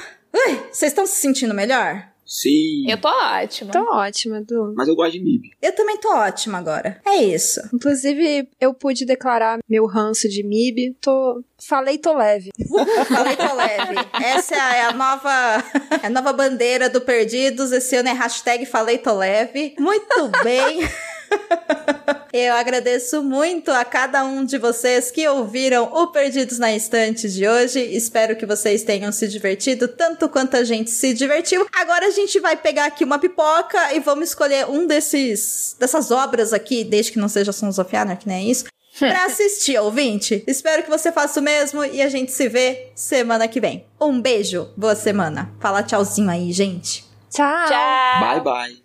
vocês estão se sentindo melhor? Sim. Eu tô ótima. Tô ótima, Du. Mas eu gosto de MIB. Eu também tô ótima agora. É isso. Inclusive, eu pude declarar meu ranço de MIB. Tô. Falei, tô leve. <laughs> Falei, tô leve. Essa é a nova, <laughs> a nova bandeira do Perdidos. Esse ano é hashtag Falei, tô leve. Muito bem. <laughs> <laughs> Eu agradeço muito a cada um de vocês que ouviram o Perdidos na Estante de hoje. Espero que vocês tenham se divertido tanto quanto a gente se divertiu. Agora a gente vai pegar aqui uma pipoca e vamos escolher um desses dessas obras aqui, desde que não seja Sons of Anarchy, né? Isso. <laughs> Pra assistir, ouvinte. Espero que você faça o mesmo e a gente se vê semana que vem. Um beijo, boa semana. Fala tchauzinho aí, gente. Tchau. Tchau. Bye, bye.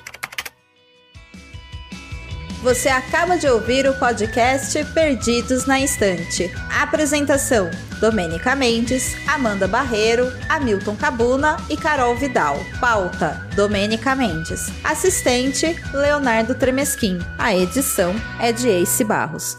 Você acaba de ouvir o podcast Perdidos na Estante. Apresentação: Domênica Mendes, Amanda Barreiro, Hamilton Cabuna e Carol Vidal. Pauta: Domênica Mendes. Assistente: Leonardo Tremesquim. A edição é de Ace Barros.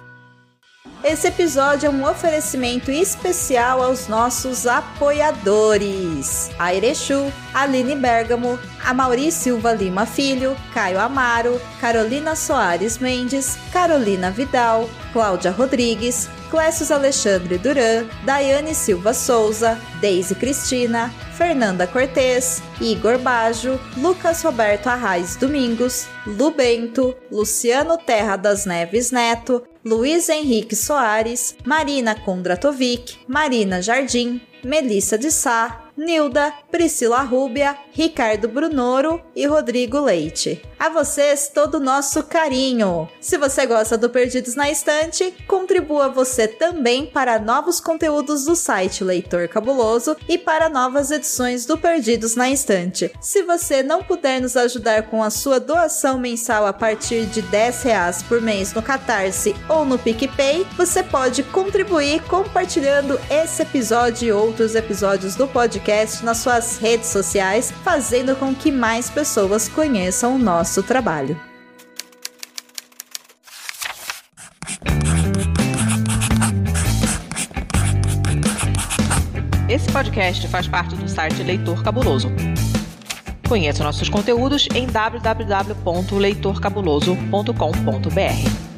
Esse episódio é um oferecimento especial aos nossos apoiadores: a Erechu, Aline Bergamo, a Mauri Silva Lima Filho, Caio Amaro, Carolina Soares Mendes, Carolina Vidal, Cláudia Rodrigues, Clécius Alexandre Duran, Daiane Silva Souza, Deise Cristina, Fernanda Cortez, Igor Bajo, Lucas Roberto Arraes Domingos, Lu Bento, Luciano Terra das Neves Neto, Luiz Henrique Soares, Marina Kondratovic, Marina Jardim, Melissa de Sá, Nilda, Priscila Rúbia, Ricardo Brunoro e Rodrigo Leite. A vocês todo o nosso carinho. Se você gosta do Perdidos na Estante, contribua você também para novos conteúdos do site Leitor Cabuloso e para novas edições do Perdidos na Estante. Se você não puder nos ajudar com a sua doação mensal a partir de 10 reais por mês no Catarse ou no PicPay, você pode contribuir compartilhando esse episódio e outros episódios do podcast nas suas redes sociais, fazendo com que mais pessoas conheçam o nosso trabalho. Esse podcast faz parte do site Leitor Cabuloso. Conheça nossos conteúdos em www.leitorcabuloso.com.br.